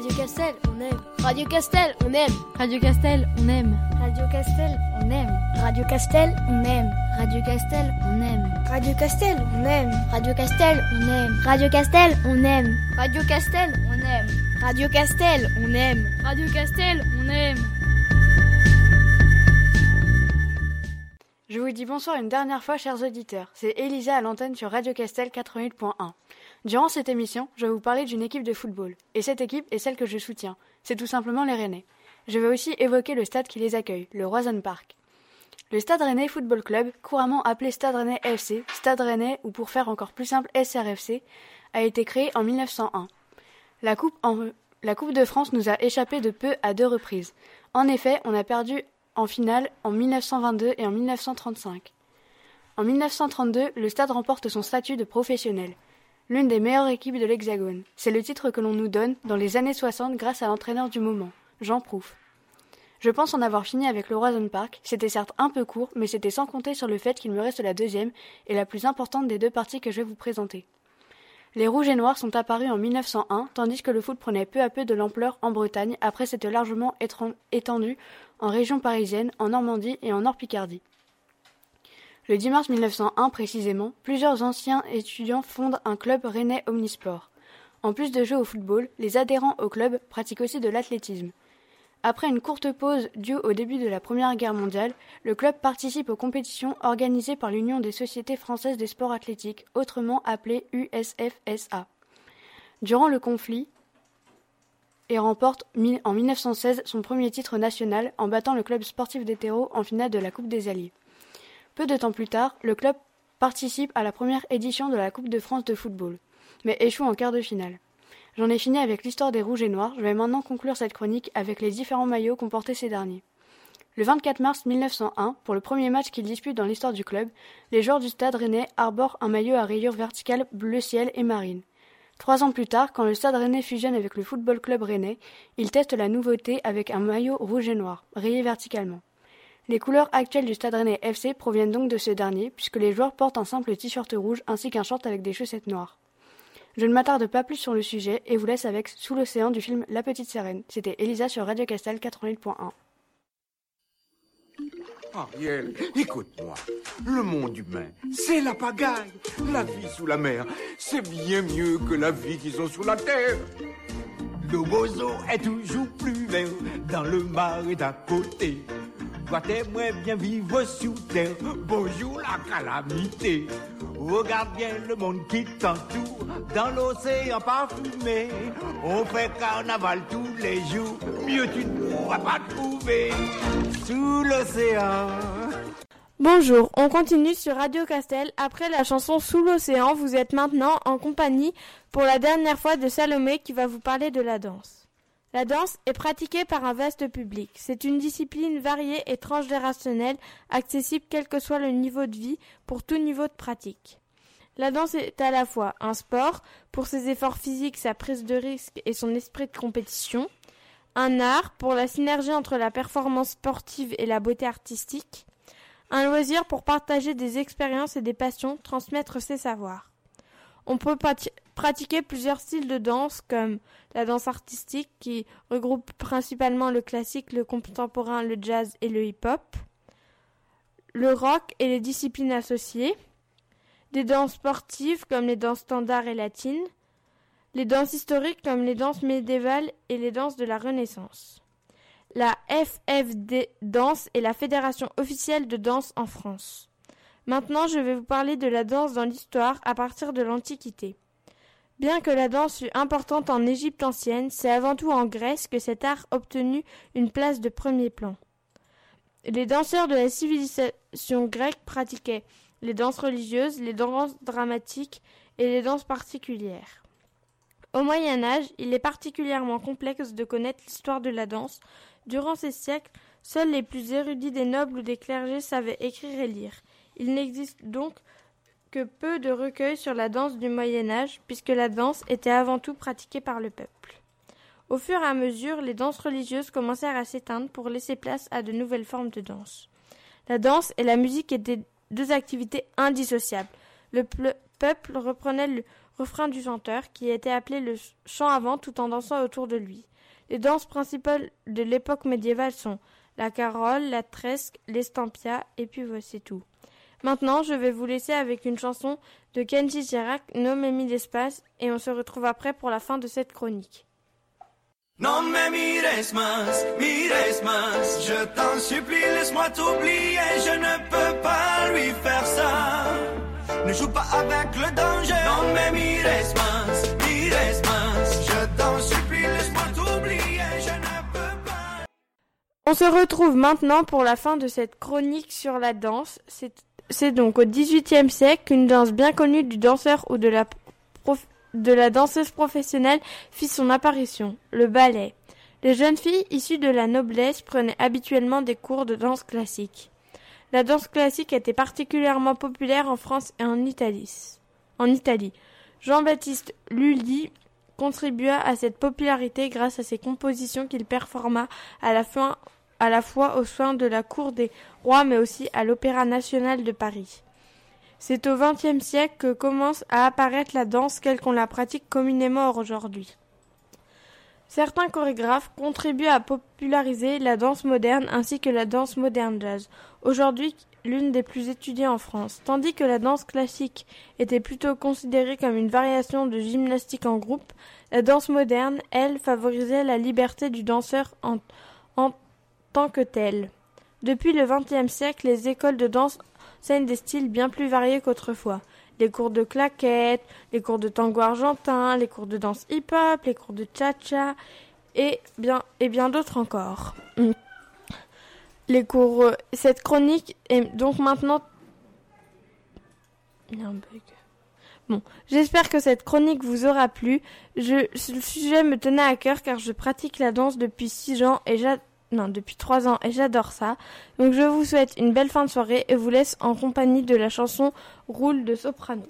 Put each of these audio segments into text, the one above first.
Radio Castel, on aime. Radio Castel, on aime. Radio Castel, on aime. Radio Castel, on aime. Radio Castel, on aime. Radio Castel, on aime. Radio Castel, on aime. Radio Castel, on aime. Radio Castel, on aime. Radio Castel, on aime. Radio Castel, on aime. Radio Castel, on aime. Je vous dis bonsoir une dernière fois, chers auditeurs. C'est Elisa à l'antenne sur Radio Castel 88.1. Durant cette émission, je vais vous parler d'une équipe de football. Et cette équipe est celle que je soutiens. C'est tout simplement les Rennais. Je vais aussi évoquer le stade qui les accueille, le Roison Park. Le Stade Rennais Football Club, couramment appelé Stade Rennais FC, Stade Rennais ou pour faire encore plus simple SRFC, a été créé en 1901. La coupe, en- la coupe de France nous a échappé de peu à deux reprises. En effet, on a perdu en finale en 1922 et en 1935. En 1932, le stade remporte son statut de professionnel, l'une des meilleures équipes de l'Hexagone. C'est le titre que l'on nous donne dans les années 60 grâce à l'entraîneur du moment, Jean Prouf. Je pense en avoir fini avec le Roison Park. C'était certes un peu court, mais c'était sans compter sur le fait qu'il me reste la deuxième et la plus importante des deux parties que je vais vous présenter. Les Rouges et Noirs sont apparus en 1901, tandis que le foot prenait peu à peu de l'ampleur en Bretagne après s'être largement étendu en région parisienne, en Normandie et en Nord-Picardie. Le 10 mars 1901 précisément, plusieurs anciens étudiants fondent un club rennais omnisport. En plus de jouer au football, les adhérents au club pratiquent aussi de l'athlétisme. Après une courte pause due au début de la Première Guerre mondiale, le club participe aux compétitions organisées par l'Union des sociétés françaises des sports athlétiques, autrement appelée USFSA. Durant le conflit, et remporte en 1916 son premier titre national en battant le club sportif des terreaux en finale de la Coupe des Alliés. Peu de temps plus tard, le club participe à la première édition de la Coupe de France de football, mais échoue en quart de finale. J'en ai fini avec l'histoire des Rouges et Noirs, je vais maintenant conclure cette chronique avec les différents maillots qu'ont portés ces derniers. Le 24 mars 1901, pour le premier match qu'ils disputent dans l'histoire du club, les joueurs du stade rennais arborent un maillot à rayures verticales bleu ciel et marine. Trois ans plus tard, quand le stade rennais fusionne avec le football club rennais, ils testent la nouveauté avec un maillot rouge et noir, rayé verticalement. Les couleurs actuelles du stade rennais FC proviennent donc de ce dernier, puisque les joueurs portent un simple t-shirt rouge ainsi qu'un short avec des chaussettes noires. Je ne m'attarde pas plus sur le sujet et vous laisse avec Sous l'océan du film La Petite Sirène. C'était Elisa sur Radio Castel 88.1. Ariel, écoute-moi. Le monde humain, c'est la pagaille. La vie sous la mer, c'est bien mieux que la vie qu'ils ont sous la terre. Le bozo est toujours plus vert dans le marais d'à côté. Toi t'aimerais bien vivre sous terre, bonjour la calamité. Regarde bien le monde qui t'entoure, dans l'océan parfumé. On fait carnaval tous les jours, mieux tu ne pourras pas trouver. Sous l'océan. Bonjour, on continue sur Radio Castel. Après la chanson Sous l'océan, vous êtes maintenant en compagnie pour la dernière fois de Salomé qui va vous parler de la danse. La danse est pratiquée par un vaste public. C'est une discipline variée et transgénérationnelle, accessible quel que soit le niveau de vie, pour tout niveau de pratique. La danse est à la fois un sport, pour ses efforts physiques, sa prise de risque et son esprit de compétition, un art, pour la synergie entre la performance sportive et la beauté artistique, un loisir pour partager des expériences et des passions, transmettre ses savoirs. On peut prati- pratiquer plusieurs styles de danse comme la danse artistique qui regroupe principalement le classique, le contemporain, le jazz et le hip-hop, le rock et les disciplines associées, des danses sportives comme les danses standards et latines, les danses historiques comme les danses médiévales et les danses de la Renaissance. La FFD Danse est la fédération officielle de danse en France. Maintenant, je vais vous parler de la danse dans l'histoire à partir de l'Antiquité. Bien que la danse fût importante en Égypte ancienne, c'est avant tout en Grèce que cet art obtenu une place de premier plan. Les danseurs de la civilisation grecque pratiquaient les danses religieuses, les danses dramatiques et les danses particulières. Au Moyen Âge, il est particulièrement complexe de connaître l'histoire de la danse. Durant ces siècles, seuls les plus érudits des nobles ou des clergés savaient écrire et lire. Il n'existe donc que peu de recueils sur la danse du Moyen Âge, puisque la danse était avant tout pratiquée par le peuple. Au fur et à mesure, les danses religieuses commencèrent à s'éteindre pour laisser place à de nouvelles formes de danse. La danse et la musique étaient deux activités indissociables. Le ple- peuple reprenait le refrain du chanteur, qui était appelé le chant avant tout en dansant autour de lui. Les danses principales de l'époque médiévale sont la carole, la tresque, l'estampia, et puis voici tout. Maintenant, je vais vous laisser avec une chanson de Kenji Girac nommée Mille Espaces et on se retrouve après pour la fin de cette chronique. Non mais mires mas, mires mas, je t'en supplie, laisse-moi t'oublier, je ne peux pas lui faire ça. Ne joue pas avec le danger. Non mais mires mas, mires mas, je t'en supplie, laisse-moi t'oublier, je ne peux pas. On se retrouve maintenant pour la fin de cette chronique sur la danse. C'est c'est donc au XVIIIe siècle qu'une danse bien connue du danseur ou de la, danseuse professionnelle fit son apparition, le ballet. Les jeunes filles issues de la noblesse prenaient habituellement des cours de danse classique. La danse classique était particulièrement populaire en France et en Italie. En Italie. Jean-Baptiste Lully contribua à cette popularité grâce à ses compositions qu'il performa à la fin à la fois aux soins de la cour des rois mais aussi à l'Opéra national de Paris. C'est au XXe siècle que commence à apparaître la danse telle qu'on la pratique communément aujourd'hui. Certains chorégraphes contribuent à populariser la danse moderne ainsi que la danse moderne jazz, aujourd'hui l'une des plus étudiées en France, tandis que la danse classique était plutôt considérée comme une variation de gymnastique en groupe, la danse moderne, elle, favorisait la liberté du danseur en, tant que telle. Depuis le XXe siècle, les écoles de danse enseignent des styles bien plus variés qu'autrefois. Les cours de claquettes, les cours de tango argentin, les cours de danse hip-hop, les cours de cha-cha et bien, et bien d'autres encore. Les cours, euh, cette chronique est donc maintenant. Il y a un bug. Bon, j'espère que cette chronique vous aura plu. Je, le sujet me tenait à cœur car je pratique la danse depuis six ans et j'adore non, depuis trois ans et j'adore ça. Donc je vous souhaite une belle fin de soirée et vous laisse en compagnie de la chanson Roule de soprano.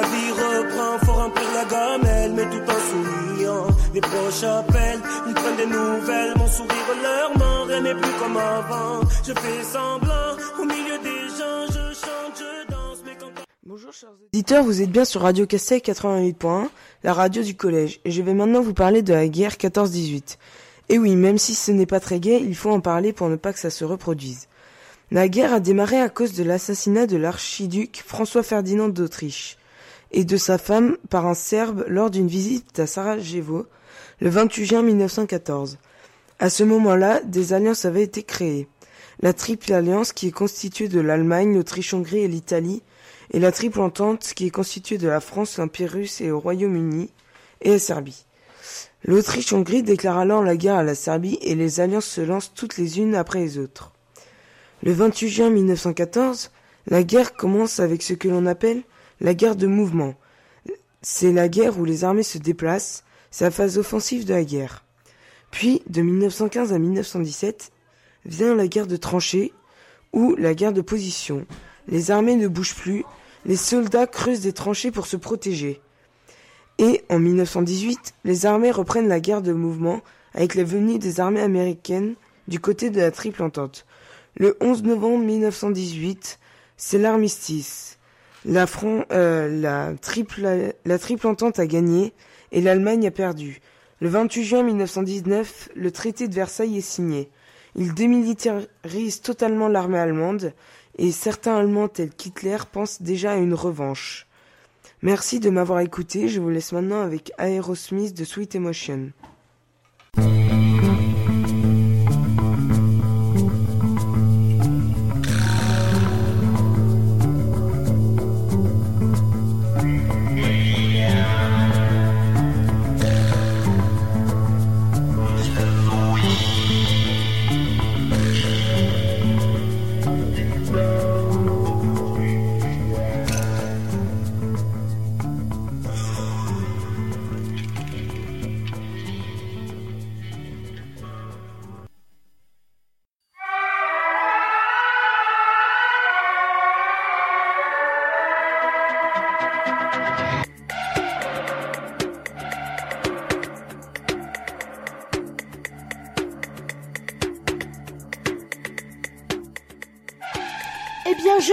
La vie reprend, faut remplir la gamelle, mais tout en souriant. Les proches appellent, ils prennent des nouvelles, mon sourire leur ment, rien n'est plus comme avant. Je fais semblant, au milieu des gens, je chante, je danse, mais quand... Bonjour chers auditeurs, vous êtes bien sur Radio Castel 88.1, la radio du collège, et je vais maintenant vous parler de la guerre 14-18. Et oui, même si ce n'est pas très gai, il faut en parler pour ne pas que ça se reproduise. La guerre a démarré à cause de l'assassinat de l'archiduc François-Ferdinand d'Autriche et de sa femme par un Serbe lors d'une visite à Sarajevo le 28 juin 1914. À ce moment-là, des alliances avaient été créées. La Triple Alliance qui est constituée de l'Allemagne, l'Autriche-Hongrie et l'Italie, et la Triple Entente qui est constituée de la France, l'Empire russe et le Royaume-Uni, et la Serbie. L'Autriche-Hongrie déclare alors la guerre à la Serbie et les alliances se lancent toutes les unes après les autres. Le 28 juin 1914, la guerre commence avec ce que l'on appelle la guerre de mouvement. C'est la guerre où les armées se déplacent, c'est la phase offensive de la guerre. Puis, de 1915 à 1917, vient la guerre de tranchées ou la guerre de position. Les armées ne bougent plus, les soldats creusent des tranchées pour se protéger. Et en 1918, les armées reprennent la guerre de mouvement avec la venue des armées américaines du côté de la Triple Entente. Le 11 novembre 1918, c'est l'armistice. La, euh, la, triple, triple entente a gagné et l'Allemagne a perdu. Le 28 juin 1919, le traité de Versailles est signé. Il démilitarise totalement l'armée allemande et certains Allemands tels qu'Hitler pensent déjà à une revanche. Merci de m'avoir écouté, je vous laisse maintenant avec Aerosmith de Sweet Emotion.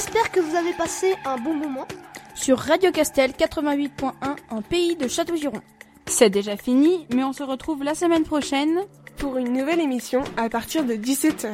J'espère que vous avez passé un bon moment. Sur Radio Castel 88.1 en pays de Château-Giron. C'est déjà fini, mais on se retrouve la semaine prochaine pour une nouvelle émission à partir de 17h.